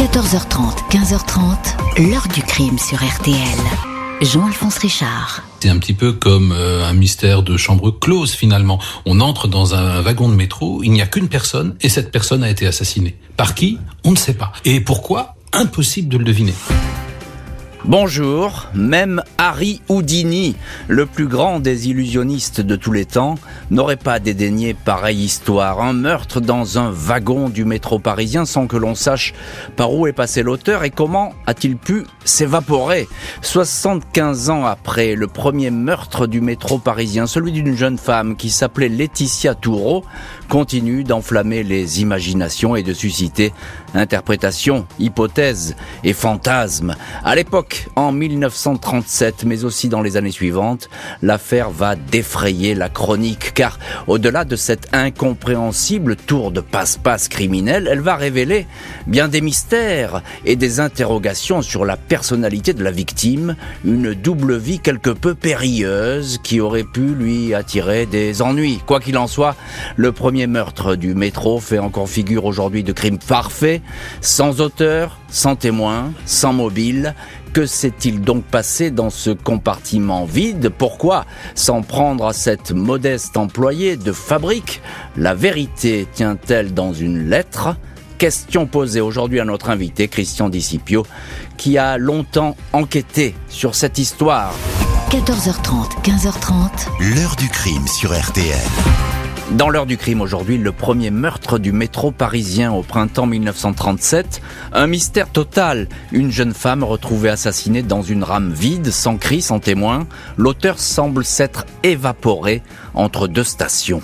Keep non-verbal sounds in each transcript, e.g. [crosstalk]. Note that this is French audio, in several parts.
14h30, 15h30, l'heure du crime sur RTL. Jean-Alphonse Richard. C'est un petit peu comme euh, un mystère de chambre close finalement. On entre dans un wagon de métro, il n'y a qu'une personne et cette personne a été assassinée. Par qui? On ne sait pas. Et pourquoi? Impossible de le deviner. Bonjour, même Harry Houdini, le plus grand des illusionnistes de tous les temps, n'aurait pas dédaigné pareille histoire. Un meurtre dans un wagon du métro parisien sans que l'on sache par où est passé l'auteur et comment a-t-il pu s'évaporer. 75 ans après le premier meurtre du métro parisien, celui d'une jeune femme qui s'appelait Laetitia Toureau, continue d'enflammer les imaginations et de susciter interprétations, hypothèses et fantasmes. À l'époque, en 1937, mais aussi dans les années suivantes, l'affaire va défrayer la chronique, car au-delà de cette incompréhensible tour de passe-passe criminel, elle va révéler bien des mystères et des interrogations sur la personnalité de la victime, une double vie quelque peu périlleuse qui aurait pu lui attirer des ennuis. Quoi qu'il en soit, le premier meurtre du métro fait encore figure aujourd'hui de crime parfait, sans auteur, sans témoin, sans mobile. Que s'est-il donc passé dans ce compartiment vide? Pourquoi s'en prendre à cette modeste employée de fabrique? La vérité tient-elle dans une lettre? Question posée aujourd'hui à notre invité Christian Discipio, qui a longtemps enquêté sur cette histoire. 14h30, 15h30. L'heure du crime sur RTL. Dans l'heure du crime aujourd'hui, le premier meurtre du métro parisien au printemps 1937. Un mystère total. Une jeune femme retrouvée assassinée dans une rame vide, sans cri, sans témoin. L'auteur semble s'être évaporé entre deux stations.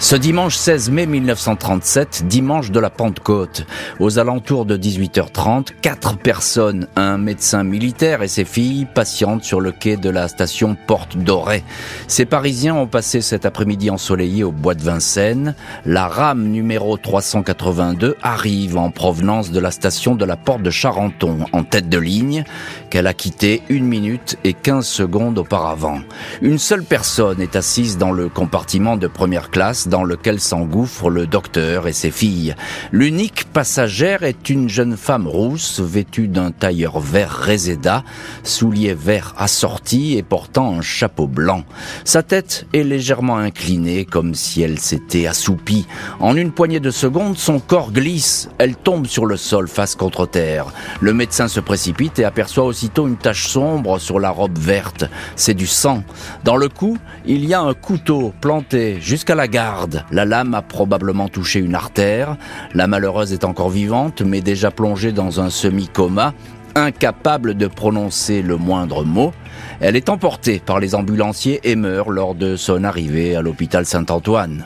Ce dimanche 16 mai 1937, dimanche de la Pentecôte, aux alentours de 18h30, quatre personnes, un médecin militaire et ses filles, patientent sur le quai de la station Porte Dorée. Ces Parisiens ont passé cet après-midi ensoleillé au bois de Vincennes. La rame numéro 382 arrive en provenance de la station de la Porte de Charenton, en tête de ligne, qu'elle a quittée une minute et 15 secondes auparavant. Une seule personne est assise dans le compartiment de première classe dans lequel s'engouffrent le docteur et ses filles. L'unique passagère est une jeune femme rousse vêtue d'un tailleur vert réséda, souliers verts assortis et portant un chapeau blanc. Sa tête est légèrement inclinée comme si elle s'était assoupie. En une poignée de secondes, son corps glisse. Elle tombe sur le sol face contre terre. Le médecin se précipite et aperçoit aussitôt une tache sombre sur la robe verte. C'est du sang. Dans le cou, il y a un couteau planté jusqu'à la garde la lame a probablement touché une artère. La malheureuse est encore vivante, mais déjà plongée dans un semi-coma, incapable de prononcer le moindre mot. Elle est emportée par les ambulanciers et meurt lors de son arrivée à l'hôpital Saint-Antoine.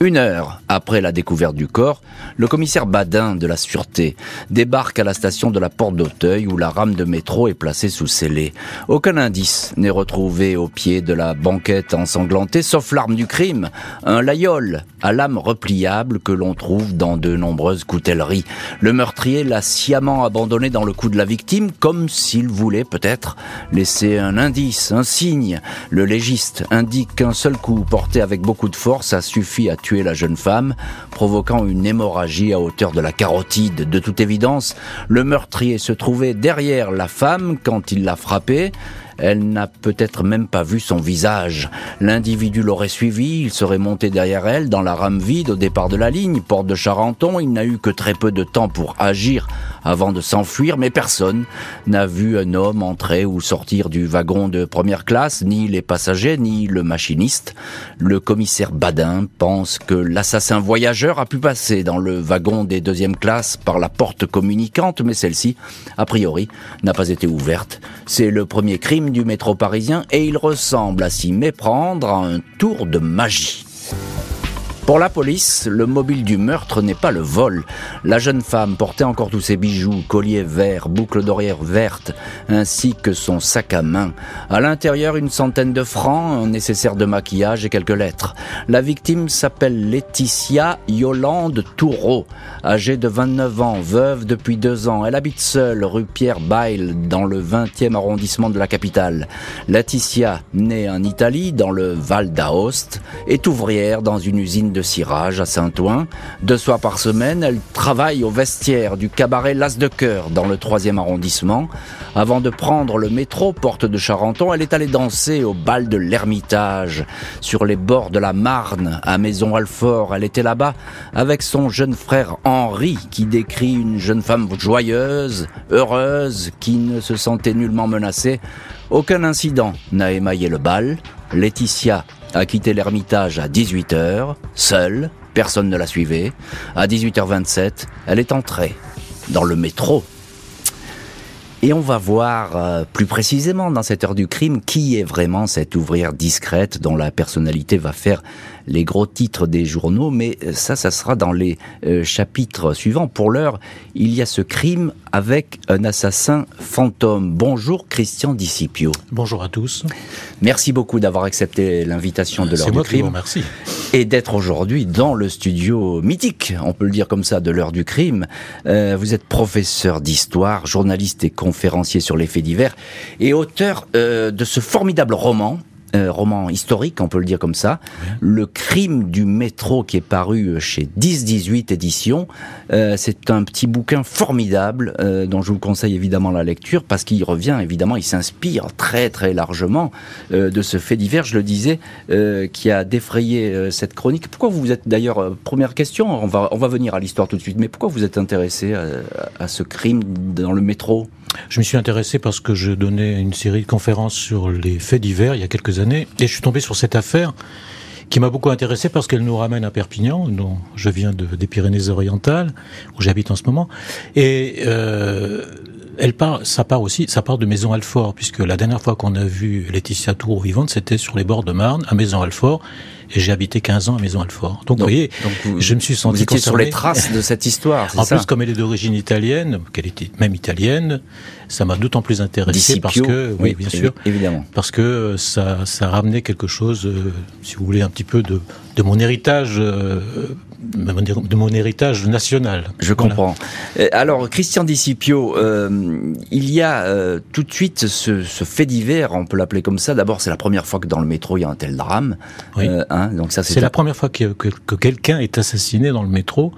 Une heure après la découverte du corps, le commissaire Badin de la Sûreté débarque à la station de la Porte d'Auteuil où la rame de métro est placée sous scellé. Aucun indice n'est retrouvé au pied de la banquette ensanglantée, sauf l'arme du crime, un layol à lame repliable que l'on trouve dans de nombreuses coutelleries. Le meurtrier l'a sciemment abandonné dans le cou de la victime, comme s'il voulait peut-être laisser un indice, un signe. Le légiste indique qu'un seul coup porté avec beaucoup de force a suffi à tuer la jeune femme, provoquant une hémorragie à hauteur de la carotide. De toute évidence, le meurtrier se trouvait derrière la femme quand il l'a frappée. Elle n'a peut-être même pas vu son visage. L'individu l'aurait suivi, il serait monté derrière elle dans la rame vide au départ de la ligne, porte de Charenton. Il n'a eu que très peu de temps pour agir avant de s'enfuir, mais personne n'a vu un homme entrer ou sortir du wagon de première classe, ni les passagers, ni le machiniste. Le commissaire Badin pense que l'assassin voyageur a pu passer dans le wagon des deuxièmes classes par la porte communicante, mais celle-ci, a priori, n'a pas été ouverte. C'est le premier crime du métro parisien et il ressemble à s'y méprendre à un tour de magie. Pour la police, le mobile du meurtre n'est pas le vol. La jeune femme portait encore tous ses bijoux, colliers verts, boucles d'oreillères vertes, ainsi que son sac à main. À l'intérieur, une centaine de francs, un nécessaire de maquillage et quelques lettres. La victime s'appelle Laetitia Yolande Toureau, âgée de 29 ans, veuve depuis deux ans. Elle habite seule rue Pierre Bail, dans le 20e arrondissement de la capitale. Laetitia, née en Italie, dans le Val d'Aoste, est ouvrière dans une usine de de cirage à Saint-Ouen. Deux soirs par semaine, elle travaille au vestiaire du cabaret L'As de Cœur dans le troisième arrondissement. Avant de prendre le métro porte de Charenton, elle est allée danser au bal de l'Ermitage sur les bords de la Marne à Maison-Alfort. Elle était là-bas avec son jeune frère Henri qui décrit une jeune femme joyeuse, heureuse, qui ne se sentait nullement menacée. Aucun incident n'a émaillé le bal. Laetitia a quitté l'Ermitage à 18h, seule, personne ne la suivait. À 18h27, elle est entrée dans le métro. Et on va voir euh, plus précisément dans cette heure du crime qui est vraiment cette ouvrière discrète dont la personnalité va faire les gros titres des journaux, mais euh, ça, ça sera dans les euh, chapitres suivants. Pour l'heure, il y a ce crime avec un assassin fantôme. Bonjour Christian Discipio. Bonjour à tous. Merci beaucoup d'avoir accepté l'invitation de l'heure du crime. Merci. Et d'être aujourd'hui dans le studio mythique, on peut le dire comme ça, de l'heure du crime. Euh, vous êtes professeur d'histoire, journaliste et conférencier sur les faits divers et auteur de ce formidable roman euh, roman historique, on peut le dire comme ça, Le crime du métro qui est paru chez 10-18 éditions. Euh, c'est un petit bouquin formidable euh, dont je vous conseille évidemment la lecture parce qu'il revient évidemment, il s'inspire très très largement de ce fait divers, je le disais, qui a défrayé cette chronique. Pourquoi vous êtes d'ailleurs, première question, on va, on va venir à l'histoire tout de suite, mais pourquoi vous êtes intéressé à, à ce crime dans le métro? Je me suis intéressé parce que je donnais une série de conférences sur les faits divers il y a quelques années, et je suis tombé sur cette affaire qui m'a beaucoup intéressé parce qu'elle nous ramène à Perpignan, dont je viens de, des Pyrénées-Orientales, où j'habite en ce moment, et euh, elle part, ça part aussi, ça part de Maison Alfort, puisque la dernière fois qu'on a vu Laetitia Tour vivante, c'était sur les bords de Marne, à Maison Alfort, et j'ai habité 15 ans à Maison Alfort. Donc, vous voyez, je me suis senti vous sur les traces de cette histoire. En plus, comme elle est d'origine italienne, qu'elle était même italienne, ça m'a d'autant plus intéressé parce que, oui, bien sûr, évidemment, parce que ça, ça ramenait quelque chose, euh, si vous voulez, un petit peu de, de mon héritage. Euh, de mon héritage national. Je comprends. Euh, alors, Christian Discipio, euh, il y a euh, tout de suite ce, ce fait divers, on peut l'appeler comme ça. D'abord, c'est la première fois que dans le métro il y a un tel drame. Oui. Euh, hein, donc ça, c'est la première fois que, que, que quelqu'un est assassiné dans le métro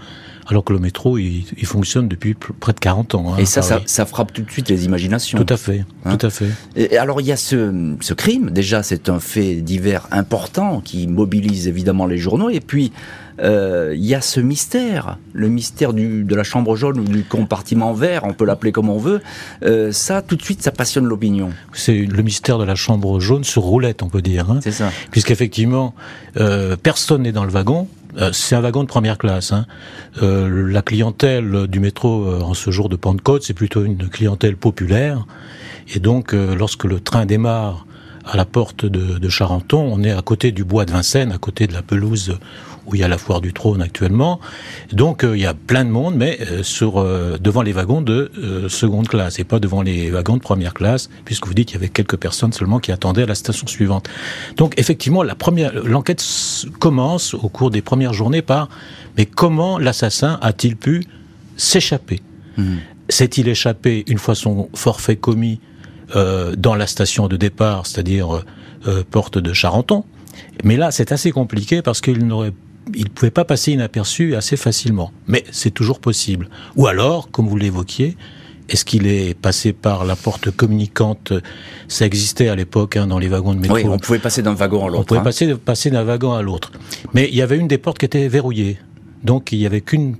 alors que le métro, il, il, fonctionne depuis près de 40 ans. Hein, et ça, ça, ça, frappe tout de suite les imaginations. Tout à fait, hein tout à fait. Et alors il y a ce, ce crime, déjà c'est un fait divers important qui mobilise évidemment les journaux, et puis euh, il y a ce mystère, le mystère du, de la chambre jaune ou du compartiment vert, on peut l'appeler comme on veut. Euh, ça, tout de suite, ça passionne l'opinion. C'est le mystère de la chambre jaune sur roulette, on peut dire. Hein, c'est ça. Puisqu'effectivement, euh, personne n'est dans le wagon. Euh, c'est un wagon de première classe. Hein. Euh, la clientèle du métro euh, en ce jour de Pentecôte, c'est plutôt une clientèle populaire. Et donc, lorsque le train démarre à la porte de, de, Charenton, on est à côté du bois de Vincennes, à côté de la pelouse où il y a la foire du trône actuellement. Donc euh, il y a plein de monde, mais euh, sur euh, devant les wagons de seconde classe et pas devant les wagons de première classe, puisque vous dites qu'il y avait quelques personnes seulement qui attendaient à la station suivante. Donc effectivement, la première l'enquête commence au cours des premières journées par mais comment l'assassin a-t-il pu s'échapper? Mmh. S'est-il échappé une fois son forfait commis euh, dans la station de départ, c'est-à-dire euh, porte de Charenton? Mais là, c'est assez compliqué parce qu'il n'aurait il ne pouvait pas passer inaperçu assez facilement. Mais c'est toujours possible. Ou alors, comme vous l'évoquiez, est-ce qu'il est passé par la porte communicante? Ça existait à l'époque hein, dans les wagons de métro. Oui, on pouvait passer d'un wagon à l'autre. On pouvait hein. passer, passer d'un wagon à l'autre. Mais il y avait une des portes qui était verrouillée. Donc il n'y avait qu'une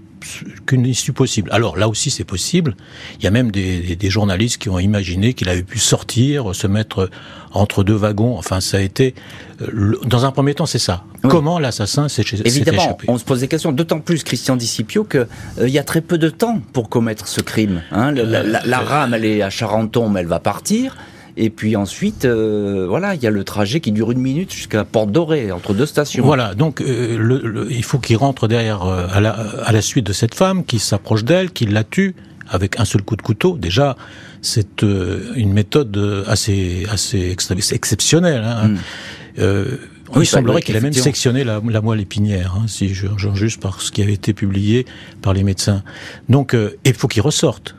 qu'une issue possible. Alors là aussi c'est possible. Il y a même des, des, des journalistes qui ont imaginé qu'il avait pu sortir, se mettre entre deux wagons. Enfin, ça a été euh, dans un premier temps, c'est ça. Oui. Comment l'assassin s'est Évidemment, échappé? on se pose des questions. D'autant plus, Christian Discipio, qu'il euh, y a très peu de temps pour commettre ce crime. Hein. La, la, la, la rame, elle est à Charenton, mais elle va partir. Et puis ensuite, euh, voilà, il y a le trajet qui dure une minute jusqu'à Porte Dorée, entre deux stations. Voilà, donc euh, le, le, il faut qu'il rentre derrière euh, à, la, à la suite de cette femme, qui s'approche d'elle, qui la tue avec un seul coup de couteau. Déjà, c'est euh, une méthode assez assez exceptionnelle. Hein. Mm. Euh, oui, il semblerait qu'il a même sectionné la, la moelle épinière, hein, si je, je juste par ce qui avait été publié par les médecins. Donc, il faut qu'il ressorte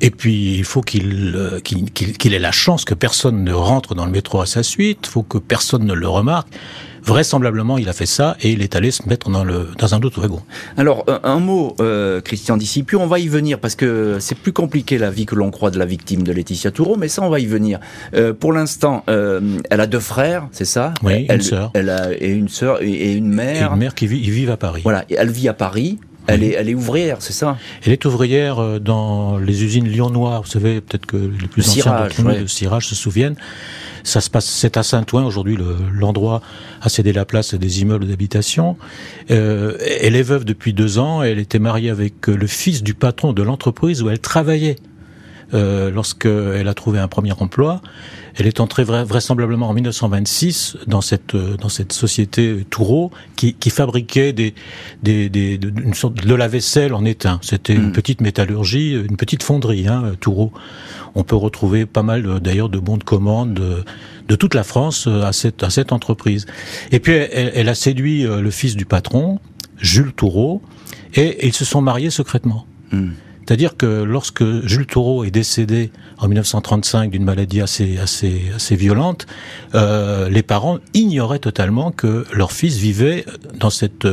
Et puis, il faut qu'il qu'il ait la chance que personne ne rentre dans le métro à sa suite, il faut que personne ne le remarque. Vraisemblablement, il a fait ça et il est allé se mettre dans, le, dans un autre wagon. Alors, un, mot, euh, Christian Dissipu, on va y venir parce que c'est plus compliqué la vie que l'on croit de la victime de Laetitia Toureau, mais ça, on va y venir. Euh, pour l'instant, euh, elle a deux frères, c'est ça? Oui, elle, une sœur. Elle a et une sœur et, une mère. Et une mère qui vit, ils vivent à Paris. Voilà, elle vit à Paris. Elle, est, elle est ouvrière, c'est ça? Elle est ouvrière euh, dans les usines Lyon Noir. Vous savez, peut-être que les plus anciens d'entre nous de Cirage se souviennent. Ça se passe, c'est à Saint-Ouen aujourd'hui. L'endroit a cédé la place à des immeubles d'habitation. Euh, elle est veuve depuis deux ans. Elle était mariée avec euh, le fils du patron de l'entreprise où elle travaillait euh, lorsqu'elle a trouvé un premier emploi. Elle est entrée vraisemblablement en 1926 dans cette euh, dans cette société Toureau qui, qui fabriquait des, des, des de, une sorte de la vaisselle en étain. C'était une mm. petite métallurgie, une petite fonderie, hein, Toureau. On peut retrouver pas mal euh, d'ailleurs de bons de commande de, de, toute la France à cette à cette entreprise. Et puis elle, elle a séduit le fils du patron, Jules Toureau, et, ils se sont mariés secrètement. Mm. C'est-à-dire que lorsque Jules Toureau est décédé en 1935 d'une maladie assez violente, euh, les parents ignoraient totalement que leur fils vivait dans cette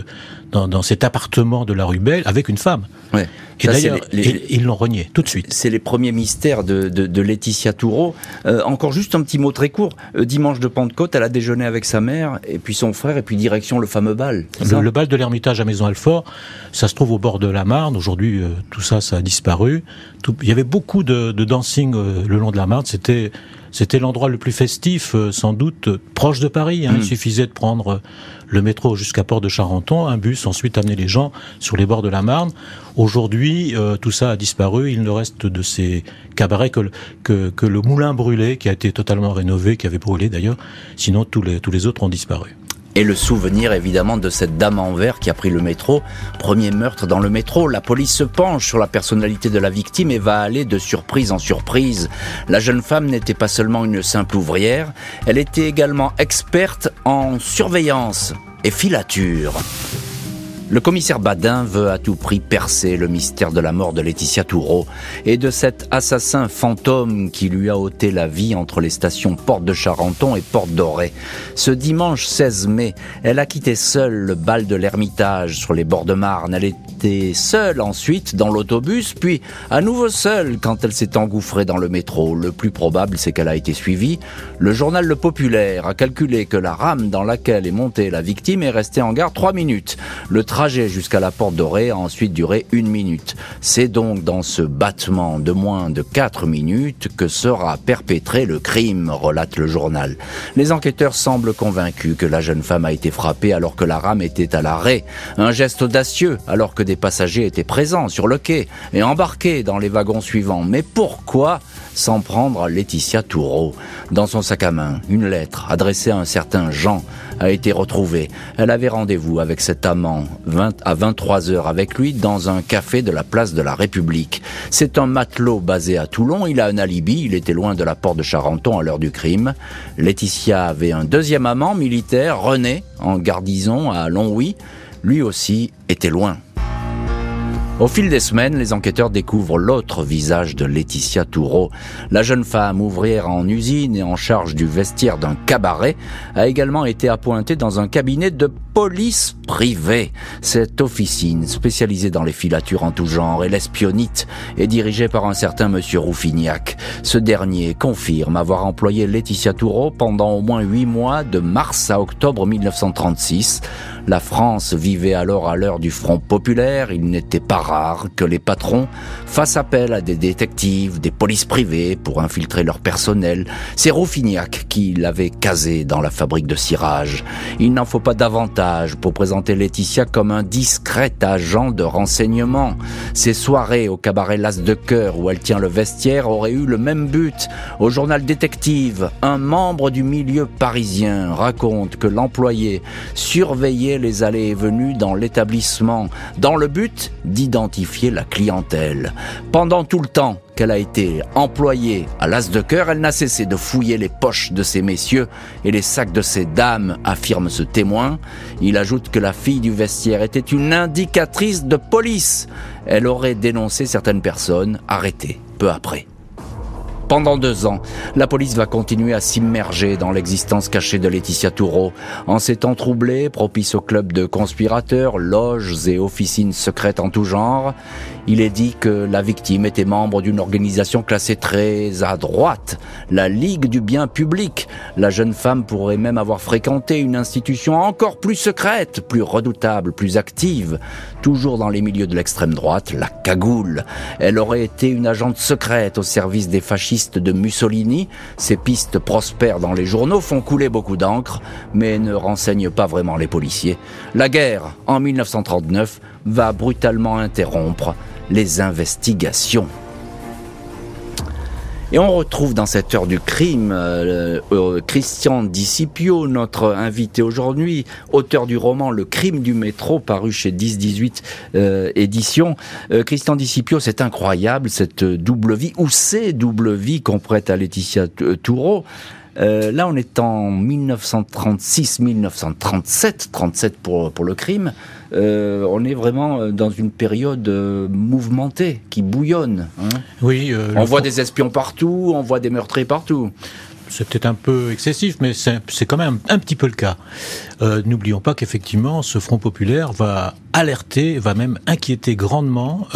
dans, dans cet appartement de la rue Belle avec une femme. Ouais. Et d'ailleurs, ils l'ont renié tout de suite. C'est les premiers mystères de, de, de Laetitia Toureau. Euh, encore juste un petit mot très court. Euh, dimanche de Pentecôte, elle a déjeuné avec sa mère, et puis son frère, et puis direction le fameux bal. Le, le, bal de l'Ermitage à Maison-Alfort, ça se trouve au bord de la Marne. Aujourd'hui, euh, tout ça, ça a disparu. Tout, il y avait beaucoup de, de dancing euh, le long de la Marne. C'était c'était l'endroit le plus festif, euh, sans doute, proche de Paris. Hein. Il mm. suffisait de prendre le métro jusqu'à Port de Charenton, un bus, ensuite amener les gens sur les bords de la Marne. Aujourd'hui, euh, tout ça a disparu. Il ne reste de ces cabarets que, que, que, le moulin brûlé, qui a été totalement rénové, qui avait brûlé d'ailleurs. Sinon, tous les, tous les autres ont disparu. Et le souvenir évidemment de cette dame en vert qui a pris le métro. Premier meurtre dans le métro. La police se penche sur la personnalité de la victime et va aller de surprise en surprise. La jeune femme n'était pas seulement une simple ouvrière, elle était également experte en surveillance et filature. Le commissaire Badin veut à tout prix percer le mystère de la mort de Laetitia Toureau et de cet assassin fantôme qui lui a ôté la vie entre les stations Porte de Charenton et Porte Dorée. Ce dimanche 16 mai, elle a quitté seule le bal de l'Ermitage sur les bords de Marne. Elle était seule ensuite dans l'autobus, puis à nouveau seule quand elle s'est engouffrée dans le métro. Le plus probable, c'est qu'elle a été suivie. Le journal Le Populaire a calculé que la rame dans laquelle est montée la victime est restée en gare trois minutes. Le trajet jusqu'à la porte dorée a ensuite duré une minute. C'est donc dans ce battement de moins de quatre minutes que sera perpétré le crime, relate le journal. Les enquêteurs semblent convaincus que la jeune femme a été frappée alors que la rame était à l'arrêt. Un geste audacieux alors que des passagers étaient présents sur le quai et embarqués dans les wagons suivants. Mais pourquoi s'en prendre à Laetitia Toureau? Dans son sac à main, une lettre adressée à un certain Jean a été retrouvée. Elle avait rendez-vous avec cet amant 20 à 23 heures avec lui dans un café de la place de la République. C'est un matelot basé à Toulon. Il a un alibi. Il était loin de la porte de Charenton à l'heure du crime. Laetitia avait un deuxième amant militaire, René, en garnison à Longwy. Lui aussi était loin. Au fil des semaines, les enquêteurs découvrent l'autre visage de Laetitia Toureau. La jeune femme ouvrière en usine et en charge du vestiaire d'un cabaret a également été appointée dans un cabinet de police privée. Cette officine, spécialisée dans les filatures en tout genre et l'espionnite, est dirigée par un certain monsieur Rouffignac. Ce dernier confirme avoir employé Laetitia Toureau pendant au moins huit mois de mars à octobre 1936. La France vivait alors à l'heure du Front populaire. Il n'était pas rare que les patrons fassent appel à des détectives, des polices privées pour infiltrer leur personnel. C'est Rouffignac qui l'avait casé dans la fabrique de cirage. Il n'en faut pas davantage pour présenter Laetitia comme un discret agent de renseignement. Ses soirées au cabaret Las de Cœur où elle tient le vestiaire auraient eu le même but. Au journal détective, un membre du milieu parisien raconte que l'employé surveillait les allées et venues dans l'établissement, dans le but d'identifier la clientèle. Pendant tout le temps qu'elle a été employée à l'as de cœur, elle n'a cessé de fouiller les poches de ces messieurs et les sacs de ces dames, affirme ce témoin. Il ajoute que la fille du vestiaire était une indicatrice de police. Elle aurait dénoncé certaines personnes arrêtées peu après. Pendant deux ans, la police va continuer à s'immerger dans l'existence cachée de Laetitia Toureau. En ces temps troublés, propice au club de conspirateurs, loges et officines secrètes en tout genre, il est dit que la victime était membre d'une organisation classée très à droite, la Ligue du bien public. La jeune femme pourrait même avoir fréquenté une institution encore plus secrète, plus redoutable, plus active, toujours dans les milieux de l'extrême droite, la cagoule. Elle aurait été une agente secrète au service des fascistes de Mussolini. Ces pistes prospèrent dans les journaux, font couler beaucoup d'encre, mais ne renseignent pas vraiment les policiers. La guerre, en 1939, va brutalement interrompre les investigations. Et on retrouve dans cette heure du crime euh, euh, Christian Discipio, notre invité aujourd'hui, auteur du roman Le crime du métro, paru chez 10-18 euh, éditions. Christian Discipio, c'est incroyable, cette double vie, ou ces double vie qu'on prête à Laetitia Toureau. là, on est en 1936-1937, 37 pour, pour le crime. Euh, on est vraiment euh, dans une période euh, mouvementée, qui bouillonne. Hein. oui. on voit des espions partout, on voit des meurtriers partout c'est peut-être un peu excessif, mais c'est quand même un petit peu le cas. N'oublions pas qu'effectivement, ce Front populaire va alerter, va même inquiéter grandement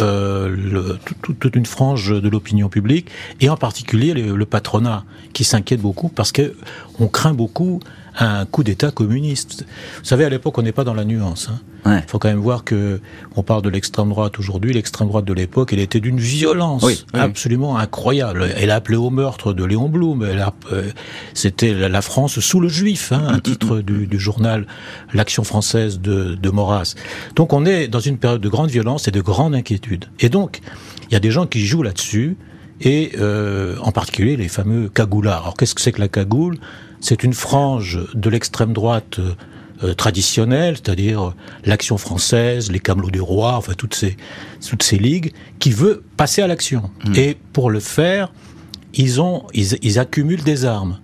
toute, une frange de l'opinion publique, et en particulier le, patronat, qui s'inquiète beaucoup parce que on craint beaucoup un coup d'État communiste. Vous savez, à l'époque, on n'est pas dans la nuance. Hein. Il faut quand même voir que on parle de l'extrême droite aujourd'hui. L'extrême droite de l'époque, elle était d'une violence absolument incroyable. Elle a appelé au meurtre de Léon Blum. Euh, c'était la France sous le juif, hein, un titre du, journal L'Action française de, de Maurras. Donc on est dans une période de grande violence et de grande inquiétude. Et donc, il y a des gens qui jouent là-dessus et euh, en particulier les fameux cagoulards. Alors qu'est-ce que c'est que la cagoule C'est une frange de l'extrême droite euh, traditionnelle, c'est-à-dire l'action française, les camelots du roi, enfin toutes ces toutes ces ligues, qui veut passer à l'action. Mmh. Et pour le faire, ils ont ils, ils accumulent des armes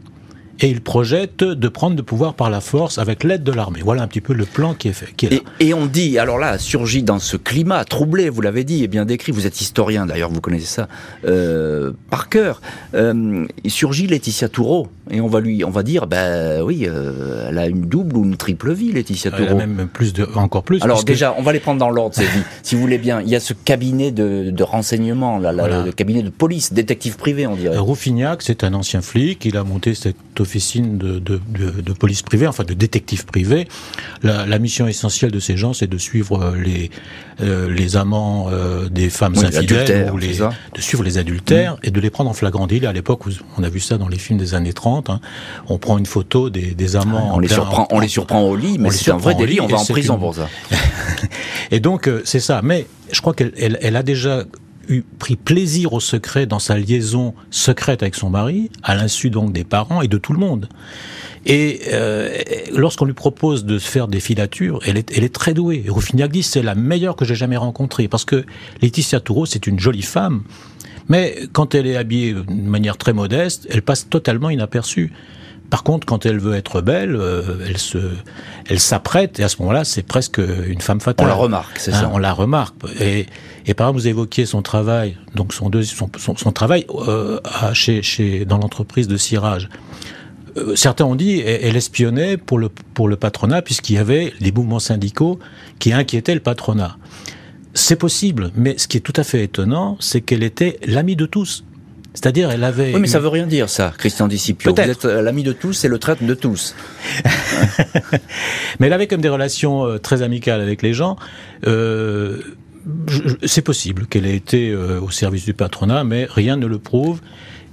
et il projette de prendre le pouvoir par la force avec l'aide de l'armée. Voilà un petit peu le plan qui est fait. Et, on dit, alors là, surgit dans ce climat troublé, vous l'avez dit et bien décrit, vous êtes historien d'ailleurs, vous connaissez ça euh, par cœur, euh, surgit Laetitia Toureau, et on va lui, on va dire, ben oui, euh, elle a une double ou une triple vie, Laetitia Toureau. Elle a même plus de, encore plus. Alors déjà, on va les prendre dans l'ordre, ces vies, [laughs] si vous voulez bien. Il y a ce cabinet de, de renseignement, là, le cabinet de police, détective privé, on dirait. Roufignac, c'est un ancien flic, il a monté cette de, de, de, police privée, enfin de détective privé. La, la mission essentielle de ces gens, c'est de suivre euh, les, euh, les amants euh, des femmes infidèles, ou les, de suivre les adultères et de les prendre en flagrant délit. À l'époque, on a vu ça dans les films des années 30. Hein. On prend une photo des, des amants. on, les surprend, on les surprend au lit, mais c'est un vrai délit, on va en prison pour ça. [laughs] et donc, c'est ça. Mais je crois qu'elle elle, elle a déjà eu pris plaisir au secret dans sa liaison secrète avec son mari, à l'insu donc des parents et de tout le monde. Et euh, lorsqu'on lui propose de faire des filatures, elle est, elle est très douée. Rufignac dit c'est la meilleure que j'ai jamais rencontrée parce que Laetitia Toureau c'est une jolie femme, mais quand elle est habillée de manière très modeste, elle passe totalement inaperçue. Par contre, quand elle veut être belle, euh, elle se, elle s'apprête et à ce moment-là, c'est presque une femme fatale. On la remarque, c'est ça. Hein, on la remarque. Et, et par exemple, vous évoquiez son travail, donc son, son, son, travail euh, chez, chez, dans l'entreprise de cirage. Euh, certains ont dit elle espionnait pour le, pour le patronat puisqu'il y avait les mouvements syndicaux qui inquiétaient le patronat. C'est possible, mais ce qui est tout à fait étonnant, c'est qu'elle était l'amie de tous. C'est-à-dire, elle avait. Oui, mais ça veut rien dire, ça, Christian Discipio. Vous êtes euh, l'ami de tous et le traître de tous. [laughs] mais elle avait comme des relations euh, très amicales avec les gens. Euh, c'est possible qu'elle ait été au service du patronat, mais rien ne le prouve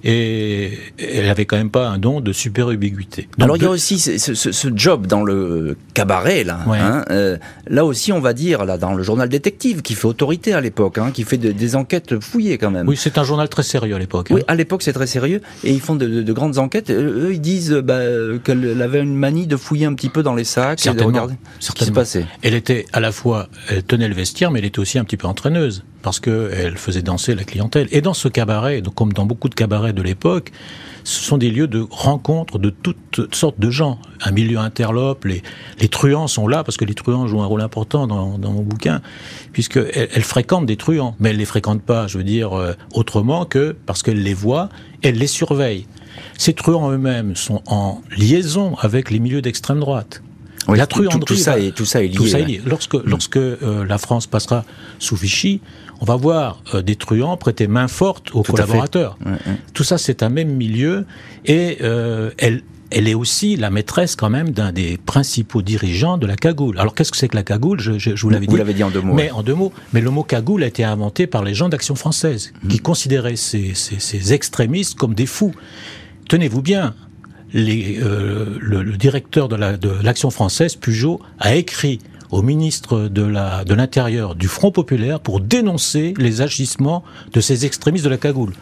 et elle avait quand même pas un don de super ubiquité. Alors il y a aussi ce, ce, ce, job dans le cabaret là. Hein, euh, là aussi on va dire là dans le journal détective qui fait autorité à l'époque, hein, qui fait des enquêtes fouillées quand même. Oui, c'est un journal très sérieux à l'époque. Oui, hein. à l'époque c'est très sérieux et ils font de, de, grandes enquêtes. Eux ils disent bah, qu'elle avait une manie de fouiller un petit peu dans les sacs et de regarder ce qui se passait. Elle était à la fois, elle tenait le vestiaire, mais elle était aussi un petit peu entraîneuse parce que elle faisait danser la clientèle. Et dans ce cabaret, donc comme dans beaucoup de cabarets de l'époque, ce sont des lieux de rencontre de toutes sortes de gens. Un milieu interlope, les, les truands sont là, parce que les truands jouent un rôle important dans, dans mon bouquin, puisqu'elles elles fréquentent des truands, mais elles les fréquentent pas, je veux dire, euh, autrement que parce qu'elles les voient, elles les surveillent. Ces truands eux-mêmes sont en liaison avec les milieux d'extrême droite. la truanderie, tout, ça est, tout ça est lié. Tout ça est lié. Lorsque, mm. lorsque euh, la France passera sous Vichy, on va voir euh, des truands prêter main forte aux collaborateurs. Tout ça, c'est un même milieu et euh, elle, elle est aussi la maîtresse quand même d'un des principaux dirigeants de la cagoule. Alors qu'est-ce que c'est que la cagoule? Je, je, vous l'avais dit. Vous l'avez dit en deux mots. Mais en deux mots. Mais le mot cagoule a été inventé par les gens d'Action française, qui mmh. considéraient ces, ces, ces, extrémistes comme des fous. Tenez-vous bien, les, euh, le, le, directeur de l'Action la, de française, Pujol, a écrit au ministre de la de l'Intérieur du Front populaire pour dénoncer les agissements de ces extrémistes de la cagoule.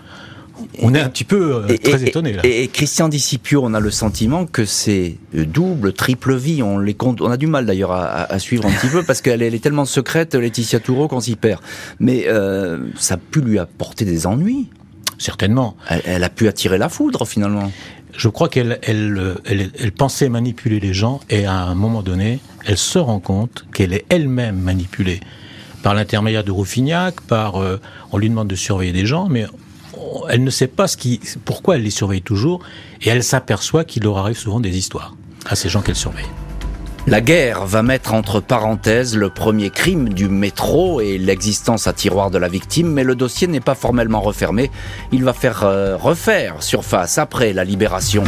On est un petit peu euh, très étonné là. Et, Christian Dicipio, on a le sentiment que c'est double, triple vie. On les compte, on a du mal d'ailleurs à, à, suivre un petit peu parce qu'elle est, tellement secrète, Laetitia Toureau, qu'on s'y perd. Mais euh, ça a pu lui apporter des ennuis. Certainement. Elle, elle, a pu attirer la foudre finalement je crois qu'elle elle, elle, pensait manipuler les gens et à un moment donné, elle se rend compte qu'elle est elle-même manipulée par l'intermédiaire de Rouffignac, par euh, on lui demande de surveiller des gens, mais elle ne sait pas pourquoi elle les surveille toujours et elle s'aperçoit qu'il leur arrive souvent des histoires à ces gens qu'elle surveille. La guerre va mettre entre parenthèses le premier crime du métro et l'existence à tiroir de la victime, mais le dossier n'est pas formellement refermé. Il va faire euh, refaire surface après la libération.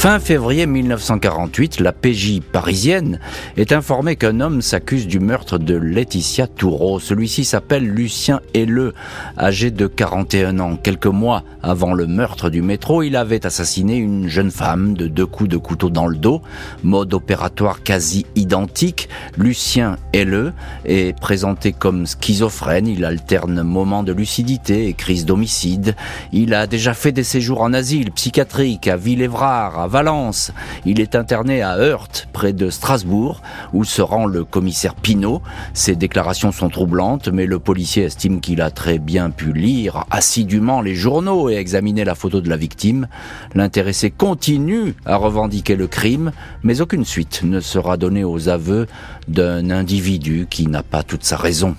Fin février 1948, la PJ parisienne est informée qu'un homme s'accuse du meurtre de Laetitia Toureau. Celui-ci s'appelle Lucien Helleux, âgé de 41 ans. Quelques mois avant le meurtre du métro, il avait assassiné une jeune femme de deux coups de couteau dans le dos. Mode opératoire quasi identique. Lucien Helleux est présenté comme schizophrène. Il alterne moments de lucidité et crise d'homicide. Il a déjà fait des séjours en asile psychiatrique à Villévrard, Valence. Il est interné à Heurt, près de Strasbourg, où se rend le commissaire Pinault. Ses déclarations sont troublantes, mais le policier estime qu'il a très bien pu lire assidûment les journaux et examiner la photo de la victime. L'intéressé continue à revendiquer le crime, mais aucune suite ne sera donnée aux aveux d'un individu qui n'a pas toute sa raison.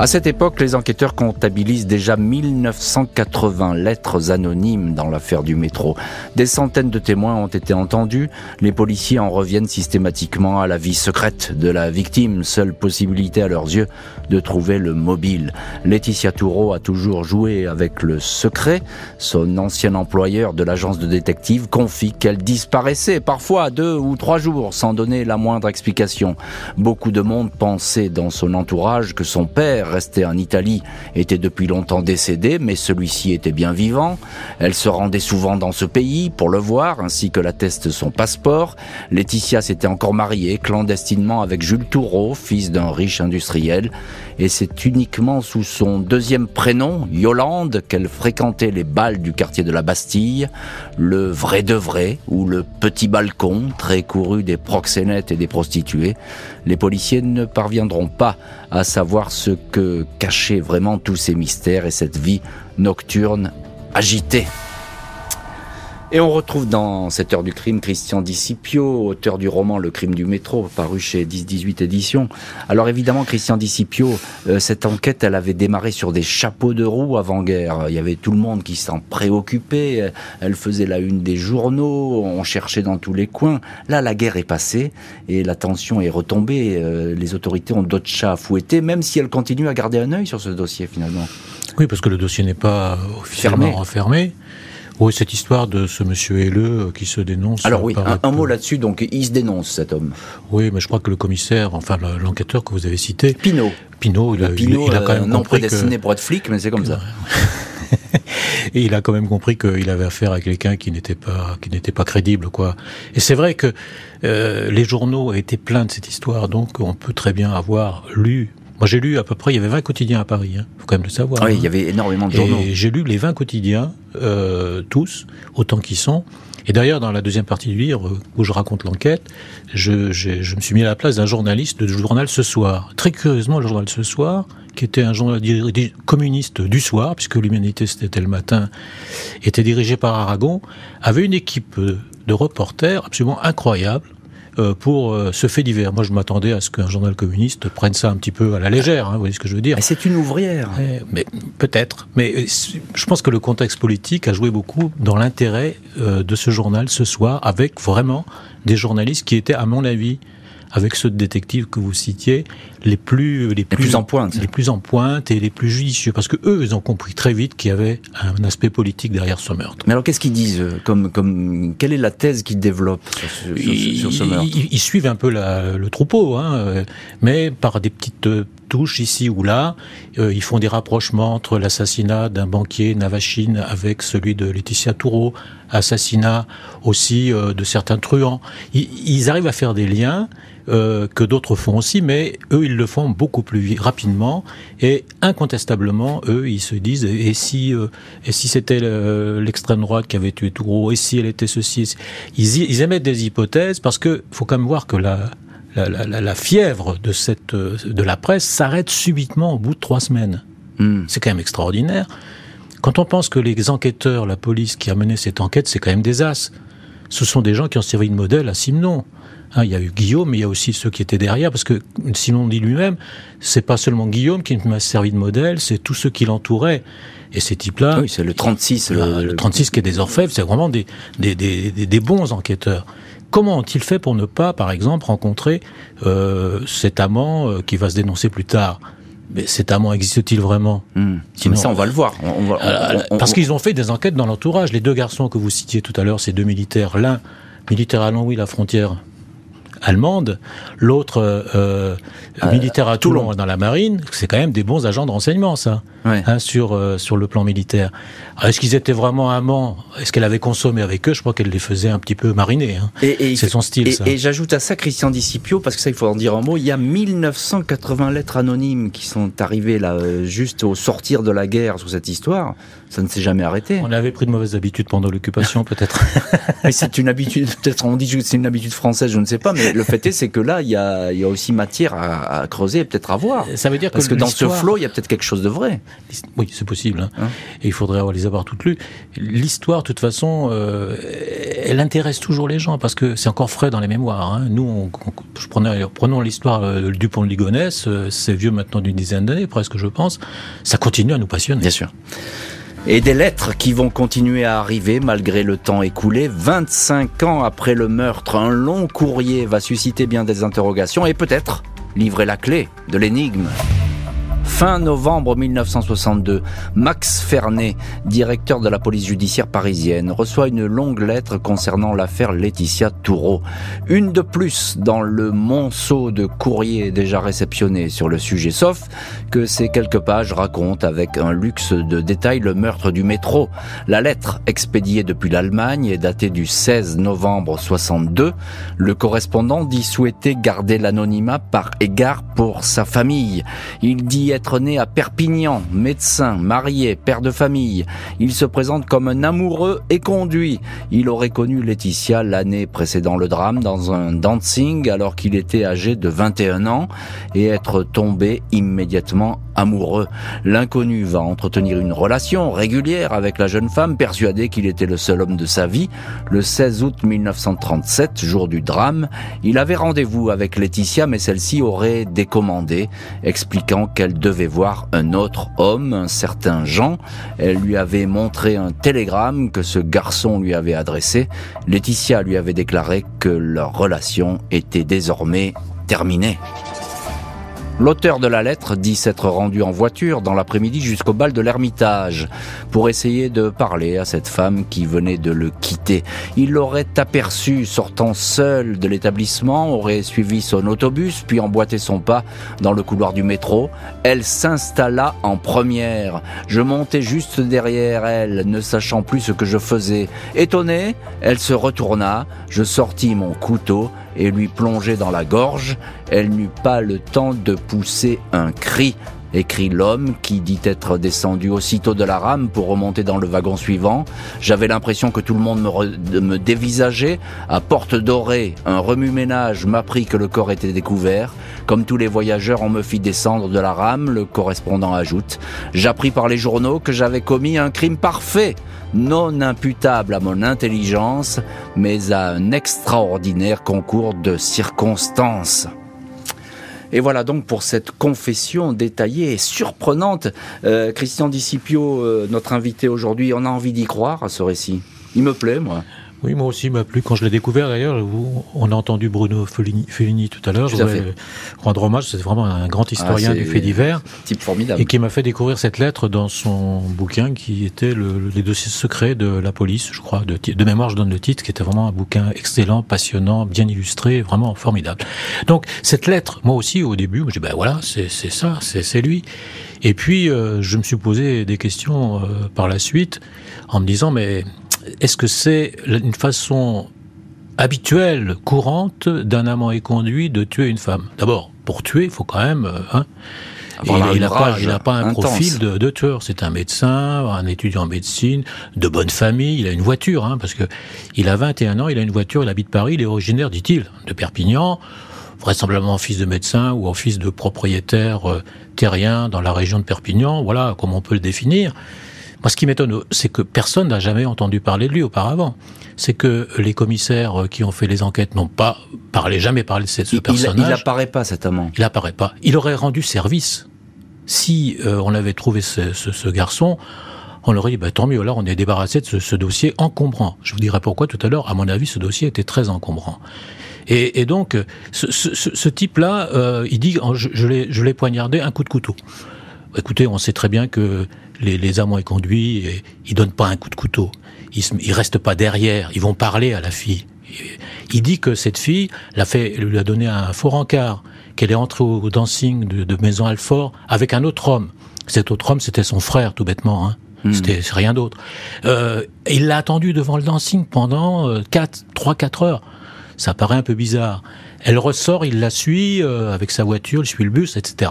À cette époque, les enquêteurs comptabilisent déjà 1980 lettres anonymes dans l'affaire du métro. Des centaines de témoins ont été entendus. Les policiers en reviennent systématiquement à la vie secrète de la victime, seule possibilité à leurs yeux de trouver le mobile. Laetitia Toureau a toujours joué avec le secret. Son ancien employeur de l'agence de détective confie qu'elle disparaissait parfois deux ou trois jours sans donner la moindre explication. Beaucoup de monde pensait dans son entourage que son père resté en Italie, était depuis longtemps décédé, mais celui-ci était bien vivant. Elle se rendait souvent dans ce pays pour le voir, ainsi que l'atteste son passeport. Laetitia s'était encore mariée clandestinement avec Jules Toureau, fils d'un riche industriel, et c'est uniquement sous son deuxième prénom, Yolande, qu'elle fréquentait les bals du quartier de la Bastille, le vrai de vrai, ou le petit balcon, très couru des proxénètes et des prostituées. Les policiers ne parviendront pas à savoir ce que cachaient vraiment tous ces mystères et cette vie nocturne agitée. Et on retrouve dans cette heure du crime Christian Dicipio, auteur du roman Le crime du métro, paru chez 10-18 éditions. Alors évidemment, Christian Dicipio, euh, cette enquête, elle avait démarré sur des chapeaux de roue avant-guerre. Il y avait tout le monde qui s'en préoccupait. Elle faisait la une des journaux. On cherchait dans tous les coins. Là, la guerre est passée et la tension est retombée. Euh, les autorités ont d'autres chats à fouetter, même si elles continuent à garder un œil sur ce dossier finalement. Oui, parce que le dossier n'est pas officiellement refermé. Oui, cette histoire de ce monsieur Helleux euh, qui se dénonce. Alors oui, un, mot là-dessus, donc il se dénonce cet homme. Oui, mais je crois que le commissaire, enfin l'enquêteur que vous avez cité, Pinot. Pinot, il a, il, a quand même non compris prédestiné pour être flic, mais c'est comme ça. [laughs] et il a quand même compris qu'il avait affaire à quelqu'un qui n'était pas qui n'était pas crédible quoi. Et c'est vrai que euh, les journaux étaient pleins de cette histoire, donc on peut très bien avoir lu moi, j'ai lu à peu près, il y avait 20 quotidiens à Paris, hein, faut quand même le savoir. Oui, il y hein. avait énormément de journaux. J'ai lu les 20 quotidiens, euh, tous, autant qu'ils sont. Et d'ailleurs, dans la deuxième partie du livre, où je raconte l'enquête, je, je, je, me suis mis à la place d'un journaliste du journal Ce Soir. Très curieusement, le journal Ce Soir, qui était un journal communiste du soir, puisque l'Humanité c'était le matin, était dirigé par Aragon, avait une équipe de reporters absolument incroyable euh, pour euh, ce fait divers. Moi, je m'attendais à ce qu'un journal communiste prenne ça un petit peu à la légère, hein, vous voyez ce que je veux dire. C'est une ouvrière. Mais, peut-être. Mais euh, je pense que le contexte politique a joué beaucoup dans l'intérêt de ce journal ce soir, avec vraiment des journalistes qui étaient, à mon avis, avec ceux de détectives que vous citiez, les plus les, plus, en pointe, les plus en pointe et les plus judicieux, parce que eux, ils ont compris très vite qu'il y avait un aspect politique derrière ce meurtre. Mais alors, qu'est-ce qu'ils disent Comme comme quelle est la thèse qu'ils développent sur, ce, meurtre? ils, suivent un peu le troupeau, hein, mais par des petites touches ici ou là. Euh, ils font des rapprochements entre l'assassinat d'un banquier Navachine avec celui de Laetitia Toureau, assassinat aussi euh, de certains truands. Ils, ils, arrivent à faire des liens euh, que d'autres font aussi, mais eux, ils le font beaucoup plus rapidement et incontestablement, eux, ils se disent et si euh, et si c'était l'extrême droite qui avait tué Touro, et si elle était ceci, ils, ils émettent des hypothèses parce que faut quand même voir que la la, la, la fièvre de cette de la presse s'arrête subitement au bout de trois semaines. Hmm. C'est quand même extraordinaire. Quand on pense que les enquêteurs, la police qui a mené cette enquête, c'est quand même des as. Ce sont des gens qui ont servi de modèle à Simon. Hein, il y a eu Guillaume, mais il y a aussi ceux qui étaient derrière, parce que Simon dit lui-même, c'est pas seulement Guillaume qui m'a servi de modèle, c'est tous ceux qui l'entouraient. Et ces types-là... Oui, c'est le 36. Le, 36 qui est des orfèvres, c'est vraiment des, des, des, des, bons enquêteurs. Comment ont-ils fait pour ne pas, par exemple, rencontrer euh, cet amant euh, qui va se dénoncer plus tard? Mais cet amant existe-t-il vraiment? Hmm. Sinon, ça, on va le voir. parce qu'ils ont fait des enquêtes dans l'entourage. Les deux garçons que vous citiez tout à l'heure, ces deux militaires, l'un militaire à Longwy, la frontière, allemande, l'autre euh, euh, militaire à Toulon, dans la marine, c'est quand même des bons agents de renseignement, ça, hein, sur euh, sur le plan militaire. Est-ce qu'ils étaient vraiment amants? Est-ce qu'elle avait consommé avec eux? Je crois qu'elle les faisait un petit peu mariner. Hein. c'est son style. Et, ça. et j'ajoute à ça Christian Discipio, parce que ça, il faut en dire un mot. Il y a 1980 lettres anonymes qui sont arrivées là, juste au sortir de la guerre sur cette histoire. Ça ne s'est jamais arrêté. On avait pris de mauvaises habitudes pendant l'occupation, [laughs] peut-être. mais c'est une habitude, peut-être on dit que c'est une habitude française, je ne sais pas, mais le fait est, c'est que là, il y a, y a aussi matière à, creuser et peut-être à voir. Ça veut dire Parce que, dans ce flot, il y a peut-être quelque chose de vrai. Oui, c'est possible. Hein. Hein et il faudrait les avoir toutes lues. L'histoire, de toute façon, euh, elle intéresse toujours les gens parce que c'est encore frais dans les mémoires. Hein. Nous, on, je prenais, prenons l'histoire euh, du pont de Ligonnès, euh, c'est vieux maintenant d'une dizaine d'années, presque, je pense. Ça continue à nous passionner. Bien sûr. Et des lettres qui vont continuer à arriver malgré le temps écoulé. 25 ans après le meurtre, un long courrier va susciter bien des interrogations et peut-être livrer la clé de l'énigme. Fin novembre 1962, Max Fernet, directeur de la police judiciaire parisienne, reçoit une longue lettre concernant l'affaire Laetitia Toureau. Une de plus dans le monceau de courriers déjà réceptionnés sur le sujet, sauf que ces quelques pages racontent avec un luxe de détails le meurtre du métro. La lettre, expédiée depuis l'Allemagne, est datée du 16 novembre 62. Le correspondant dit souhaiter garder l'anonymat par égard pour sa famille. Il dit né à Perpignan, médecin, marié, père de famille. Il se présente comme un amoureux et conduit. Il aurait connu Laetitia l'année précédant le drame dans un dancing alors qu'il était âgé de 21 ans et être tombé immédiatement amoureux. L'inconnu va entretenir une relation régulière avec la jeune femme persuadée qu'il était le seul homme de sa vie. Le 16 août 1937, jour du drame, il avait rendez-vous avec Laetitia mais celle-ci aurait décommandé, expliquant qu'elle devait voir un autre homme, un certain Jean. Elle lui avait montré un télégramme que ce garçon lui avait adressé. Laetitia lui avait déclaré que leur relation était désormais terminée. L'auteur de la lettre dit s'être rendu en voiture dans l'après-midi jusqu'au bal de l'Ermitage pour essayer de parler à cette femme qui venait de le quitter. Il l'aurait aperçu sortant seul de l'établissement, aurait suivi son autobus, puis emboîté son pas dans le couloir du métro. Elle s'installa en première. Je montais juste derrière elle, ne sachant plus ce que je faisais. Étonnée, elle se retourna, je sortis mon couteau et lui plongeai dans la gorge. Elle n'eut pas le temps de pousser un cri. Écrit l'homme qui dit être descendu aussitôt de la rame pour remonter dans le wagon suivant. J'avais l'impression que tout le monde me, me dévisageait. À porte dorée, un remue-ménage m'apprit que le corps était découvert. Comme tous les voyageurs, on me fit descendre de la rame, le correspondant ajoute. J'appris par les journaux que j'avais commis un crime parfait, non imputable à mon intelligence, mais à un extraordinaire concours de circonstances. Et voilà donc pour cette confession détaillée et surprenante. Euh, Christian Discipio, euh, notre invité aujourd'hui, on a envie d'y croire à ce récit. Il me plaît, moi. Oui, moi aussi, m'a plu. Quand je l'ai découvert, d'ailleurs, on a entendu Bruno Fellini, tout à l'heure. Je voudrais rendre hommage. C'est vraiment un grand ah, historien du fait divers. Type formidable. Et qui m'a fait découvrir cette lettre dans son bouquin qui était le, les dossiers secrets de la police, je crois. De, de mémoire, je donne le titre, qui était vraiment un bouquin excellent, passionnant, bien illustré, vraiment formidable. Donc, cette lettre, moi aussi, au début, j'ai dit, ben voilà, c'est ça, c'est lui. Et puis, euh, je me suis posé des questions euh, par la suite en me disant, mais est-ce que c'est une façon habituelle, courante d'un amant éconduit de tuer une femme? D'abord, pour tuer, il faut quand même... Euh, hein, il n'a pas, un profil de, de tueur. C'est un médecin, un étudiant en médecine, de bonne famille. Il a une voiture, hein, parce que il a 21 ans, il a une voiture, il habite Paris, il est originaire, dit-il, de Perpignan, vraisemblablement fils de médecin ou en fils de propriétaire euh, terrien dans la région de Perpignan. Voilà comment on peut le définir. Moi, ce qui m'étonne, c'est que personne n'a jamais entendu parler de lui auparavant. C'est que les commissaires qui ont fait les enquêtes n'ont pas parlé, jamais parlé de ce personnage. Il n'apparaît pas, cet amant. Il n'apparaît pas. Il aurait rendu service. Si euh, on avait trouvé ce, ce, ce garçon, on aurait dit, bah, tant mieux, là, on est débarrassé de ce, ce, dossier encombrant. Je vous dirai pourquoi tout à l'heure. À mon avis, ce dossier était très encombrant. Et, et donc, ce, ce type-là, euh, il dit, je, je l'ai poignardé un coup de couteau. Écoutez, on sait très bien que les, les amants et conduits, et, ils donnent pas un coup de couteau. Ils, ils restent pas derrière. Ils vont parler à la fille. Il dit que cette fille l'a fait, lui a donné un faux rencard, qu'elle est entrée au dancing de, de Maison Alfort avec un autre homme. Cet autre homme, c'était son frère, tout bêtement. Hein. Hmm. C'était rien d'autre. Euh, il l'a attendu devant le dancing pendant 4, 3, 4 heures. Ça paraît un peu bizarre. Elle ressort, il la suit euh, avec sa voiture, il suit le bus, etc.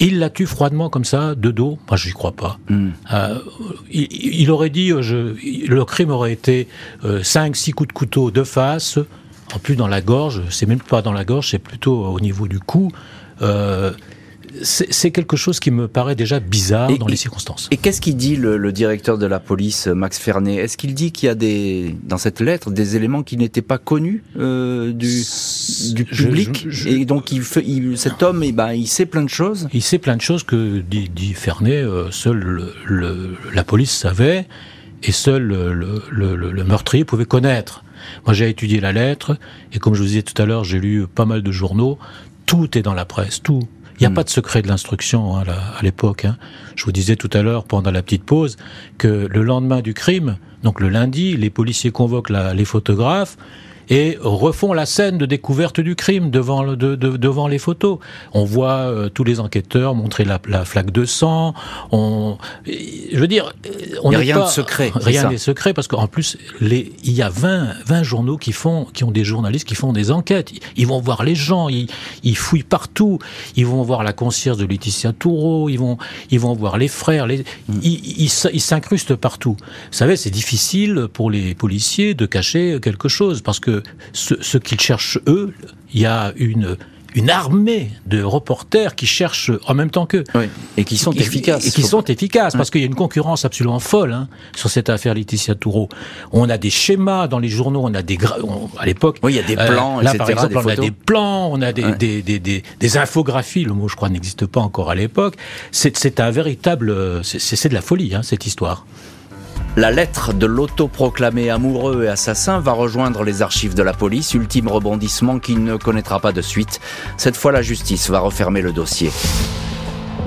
Il la tue froidement comme ça, de dos. Moi, je n'y crois pas. Mm. Euh, il, il, aurait dit, euh, je, le crime aurait été euh, 5 six coups de couteau de face, en plus dans la gorge. C'est même pas dans la gorge, c'est plutôt au niveau du cou. C'est quelque chose qui me paraît déjà bizarre dans les circonstances. Et qu'est-ce qu'il dit le, le, directeur de la police, Max Fernet? Est-ce qu'il dit qu'il y a des, dans cette lettre des éléments qui n'étaient pas connus euh, du, du public? je, je, Et donc il, fait, il, cet homme, eh ben, il sait plein de choses Il sait plein de choses que dit, dit Fernet, euh, seul le, le, la police savait et seul le, le meurtrier pouvait connaître. Moi, j'ai étudié la lettre, et comme je vous disais tout à l'heure, j'ai lu pas mal de journaux. Tout est dans la presse, tout. Il n'y a mm. pas de secret de l'instruction hein, à l'époque. Hein. Je vous disais tout à l'heure, pendant la petite pause, que le lendemain du crime, donc le lundi, les policiers convoquent la, les photographes et refont la scène de découverte du crime devant, de, de, devant les photos. On voit euh, tous les enquêteurs montrer la, la, flaque de sang. On, je veux dire, on n'a rien pas, de secret. [laughs] Rien n'est secret parce qu'en plus, les, il y a 20, 20 journaux qui font, qui ont des journalistes qui font des enquêtes. Ils vont voir les gens, ils, ils fouillent partout. Ils vont voir la concierge de Laetitia Toureau, ils vont, ils vont voir les frères. Les, mm. Ils ils s'incrustent partout. Vous savez, c'est difficile pour les policiers de cacher quelque chose parce que ce, ce qu'ils cherchent eux, il y a une une armée de reporters qui cherchent en même temps qu'eux. Oui, et qui sont et, efficaces. Et qui sont efficaces, parce qu'il y a une concurrence absolument folle hein, sur cette affaire Laetitia Toureau. On a des schémas dans les journaux, on a des... On, à l'époque... Oui, il y a des plans, euh, Là, etc., par exemple, on a des plans, on a des, ouais. des, des, des, des, infographies, le mot, je crois, n'existe pas encore à l'époque. C'est un véritable... C'est de la folie, hein, cette histoire. La lettre de l'autoproclamé amoureux et assassin va rejoindre les archives de la police, ultime rebondissement qui ne connaîtra pas de suite. Cette fois, la justice va refermer le dossier.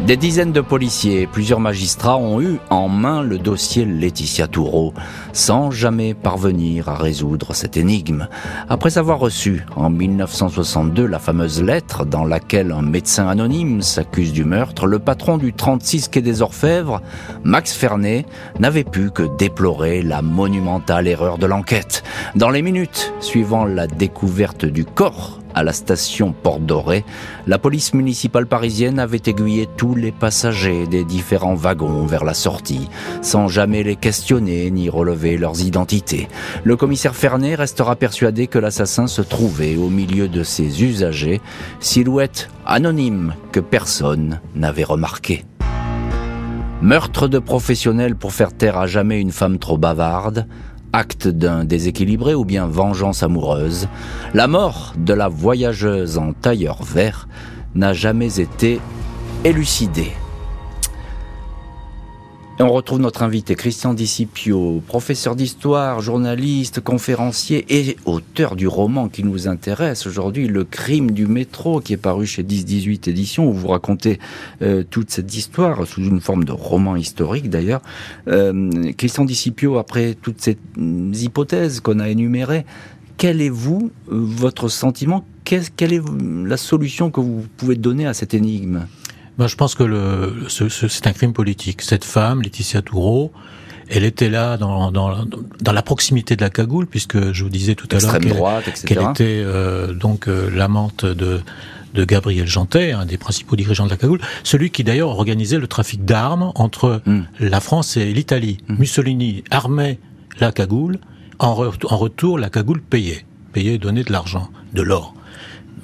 Des dizaines de policiers et plusieurs magistrats ont eu en main le dossier Laetitia Toureau, sans jamais parvenir à résoudre cette énigme. Après avoir reçu en 1962 la fameuse lettre dans laquelle un médecin anonyme s'accuse du meurtre, le patron du 36 quai des Orfèvres, Max Fernet, n'avait pu que déplorer la monumentale erreur de l'enquête. Dans les minutes suivant la découverte du corps à la station Porte Dorée, la police municipale parisienne avait aiguillé tous les passagers des différents wagons vers la sortie, sans jamais les questionner ni relever leurs identités. Le commissaire Fernet restera persuadé que l'assassin se trouvait au milieu de ses usagers, silhouette anonyme que personne n'avait remarqué. Meurtre de professionnel pour faire taire à jamais une femme trop bavarde, acte d'un déséquilibré ou bien vengeance amoureuse, la mort de la voyageuse en tailleur vert n'a jamais été élucidée. On retrouve notre invité Christian Dissipio, professeur d'histoire, journaliste, conférencier et auteur du roman qui nous intéresse aujourd'hui, Le crime du métro, qui est paru chez 10-18 éditions, où vous racontez euh, toute cette histoire sous une forme de roman historique d'ailleurs. Euh, Christian Dissipio, après toutes ces hypothèses qu'on a énumérées, quel est vous, euh, votre sentiment? Quelle est la solution que vous pouvez donner à cette énigme? Ben, je pense que le, c'est un crime politique. Cette femme, Laetitia Toureau, elle était là dans, dans, dans, la proximité de la cagoule, puisque je vous disais tout à l'heure qu'elle était euh, donc euh, l'amante de, de Gabriel Jantet, un des principaux dirigeants de la cagoule, celui qui d'ailleurs organisait le trafic d'armes entre hmm. la France et l'Italie. Hmm. Mussolini armait la cagoule, en, en retour la cagoule payait, payait, donnait de l'argent, de l'or.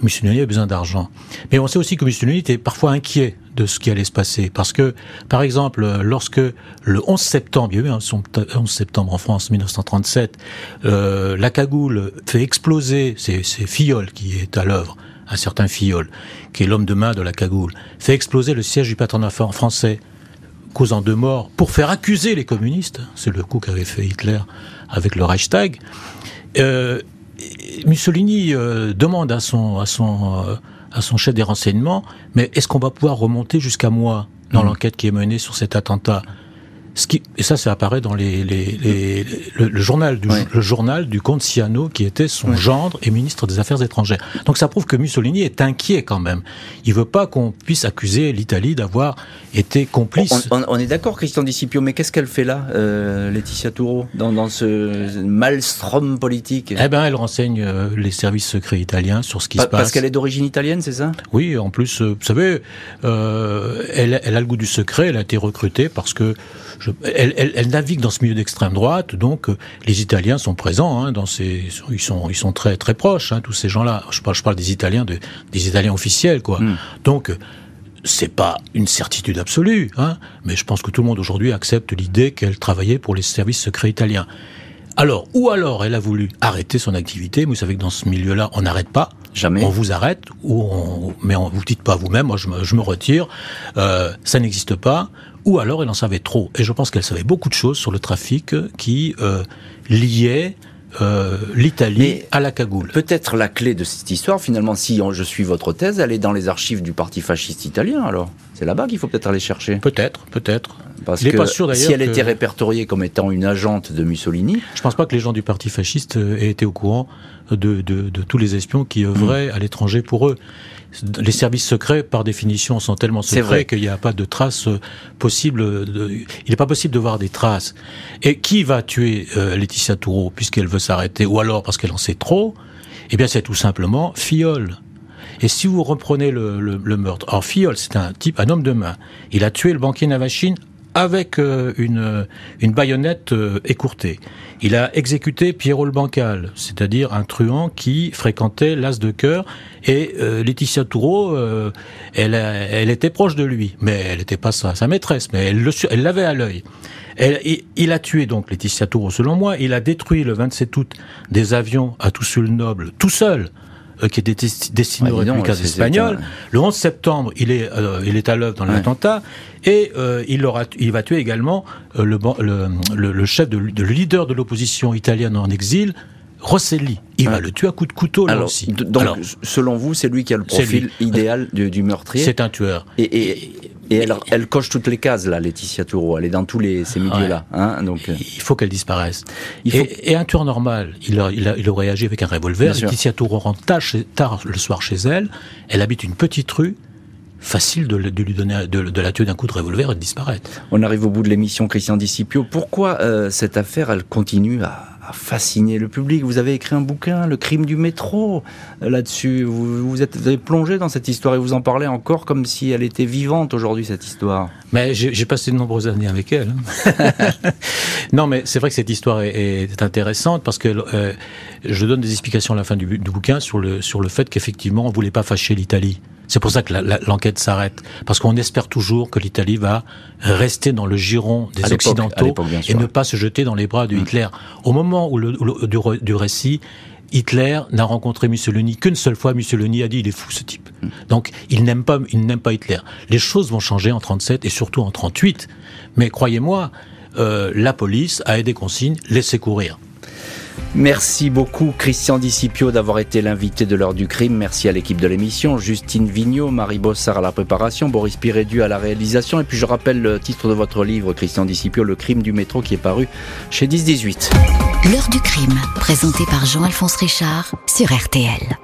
Mussolini avait besoin d'argent. Mais on sait aussi que Mussolini était parfois inquiet de ce qui allait se passer. Parce que, par exemple, lorsque le 11 septembre, il y a eu un 11 septembre en France, 1937, euh, la cagoule fait exploser, c'est Fillol qui est à l'œuvre, un certain Fillol, qui est l'homme de main de la cagoule, fait exploser le siège du patronat français, causant deux morts, pour faire accuser les communistes. C'est le coup qu'avait fait Hitler avec le Reichstag. Euh, Mussolini euh, demande à son, à son, euh, à son chef des renseignements, mais est-ce qu'on va pouvoir remonter jusqu'à moi dans mmh. l'enquête qui est menée sur cet attentat? Et ça, ça apparaît dans les, le, journal du, le journal du comte Siano, qui était son gendre et ministre des Affaires étrangères. Donc ça prouve que Mussolini est inquiet quand même. Il veut pas qu'on puisse accuser l'Italie d'avoir été complice. On, est d'accord, Christian Discipio, mais qu'est-ce qu'elle fait là, euh, Laetitia Touro, dans, ce maelstrom politique? Eh ben, elle renseigne euh, les services secrets italiens sur ce qui se passe. Parce qu'elle est d'origine italienne, c'est ça? Oui, en plus, euh, vous savez, elle, elle a le goût du secret. Elle a été recrutée parce que elle, navigue dans ce milieu d'extrême droite, donc euh, les Italiens sont présents hein, dans ces, ils sont, ils sont très très proches, hein, tous ces gens-là. Je parle, je parle des Italiens, de, des Italiens officiels, quoi. Hmm. Donc c'est pas une certitude absolue, hein, mais je pense que tout le monde aujourd'hui accepte l'idée qu'elle travaillait pour les services secrets italiens. Alors, ou alors elle a voulu arrêter son activité, vous savez que dans ce milieu-là, on n'arrête pas. Jamais. On vous arrête, ou on, mais on vous dites pas vous-même, moi je me, je me retire, euh, ça n'existe pas, ou alors elle en savait trop. Et je pense qu'elle savait beaucoup de choses sur le trafic qui euh, liait euh, l'Italie à la cagoule. Peut-être la clé de cette histoire, finalement, si je suis votre thèse, elle est dans les archives du parti fasciste italien, alors C'est là-bas qu'il faut peut-être aller chercher Peut-être, peut-être. Parce que pas sûr, si elle était répertoriée comme étant une agente de Mussolini... Je pense pas que les gens du parti fasciste aient été au courant de, de, de tous les espions qui œuvraient mm. à l'étranger pour eux les services secrets, par définition, sont tellement secrets qu'il n'y a pas de traces euh, possibles. De, il n'est pas possible de voir des traces. Et qui va tuer euh, Laetitia Toureau puisqu'elle veut s'arrêter, ou alors parce qu'elle en sait trop? Eh bien, c'est tout simplement Fiole. Et si vous reprenez le, le, meurtre, alors Fiole, c'est un type, un homme de main. Il a tué le banquier Navachine avec euh, une, une baïonnette euh, écourtée. Il a exécuté Pierrot le Bancal, c'est-à-dire un truand qui fréquentait l'As de cœur. Et euh, Laetitia Toureau, elle, elle était proche de lui, mais elle n'était pas sa, sa, maîtresse, mais elle l'avait à l'œil. Il, a tué donc Laetitia Toureau, selon moi. Il a détruit le 27 août des avions à Toussul-Noble, tout seul, euh, qui était destiné aux républicains espagnols. Le 11 septembre, il est, euh, il est à l'œuvre dans l'attentat et euh, il, aura, il va tuer également le, le, le, chef de, le leader de l'opposition italienne en exil, Rosselli. Il va le tuer à coup de couteau là aussi. Donc, selon vous, c'est lui qui a le profil idéal du, du meurtrier. C'est un tueur. Et, et, et elle, elle, coche toutes les cases là, Laetitia Toureau. Elle est dans tous les, ces milieux-là. Hein, donc il faut qu'elle disparaisse. Il faut... et, un tueur normal, il, a, il, a, il, aurait agi avec un revolver. Laetitia Toureau rentre tard, le soir chez elle. Elle habite une petite rue facile de, de, lui donner de, de la tuer d'un coup de revolver et de disparaître. On arrive au bout de l'émission, Christian Discipio. Pourquoi euh, cette affaire, elle continue à, fasciné le public. Vous avez écrit un bouquin, Le crime du métro, euh, là-dessus. Vous, vous, êtes, plongé dans cette histoire et vous en parlez encore comme si elle était vivante aujourd'hui, cette histoire. Mais j'ai passé de nombreuses années avec elle. Hein. [laughs] non, mais c'est vrai que cette histoire est, intéressante parce que euh, je donne des explications à la fin du, bouquin sur le, sur le fait qu'effectivement, on voulait pas fâcher l'Italie. C'est pour ça que l'enquête s'arrête, parce qu'on espère toujours que l'Italie va rester dans le giron des Occidentaux et ne pas se jeter dans les bras de mmh. Hitler. Au moment où le, du, du récit, Hitler n'a rencontré Mussolini qu'une seule fois. Mussolini a dit il est fou ce type. Mmh. Donc il n'aime pas, il n'aime pas Hitler. Les choses vont changer en 37 et surtout en 38. Mais croyez-moi, euh, la police a aidé consigne, laissez courir. Merci beaucoup Christian Discipio d'avoir été l'invité de l'heure du crime. Merci à l'équipe de l'émission, Justine Vignot, Marie Bossard à la préparation, Boris Pirédu à la réalisation. Et puis je rappelle le titre de votre livre, Christian Discipio, Le crime du métro, qui est paru chez 1018. L'heure du crime, présenté par Jean-Alphonse Richard sur RTL.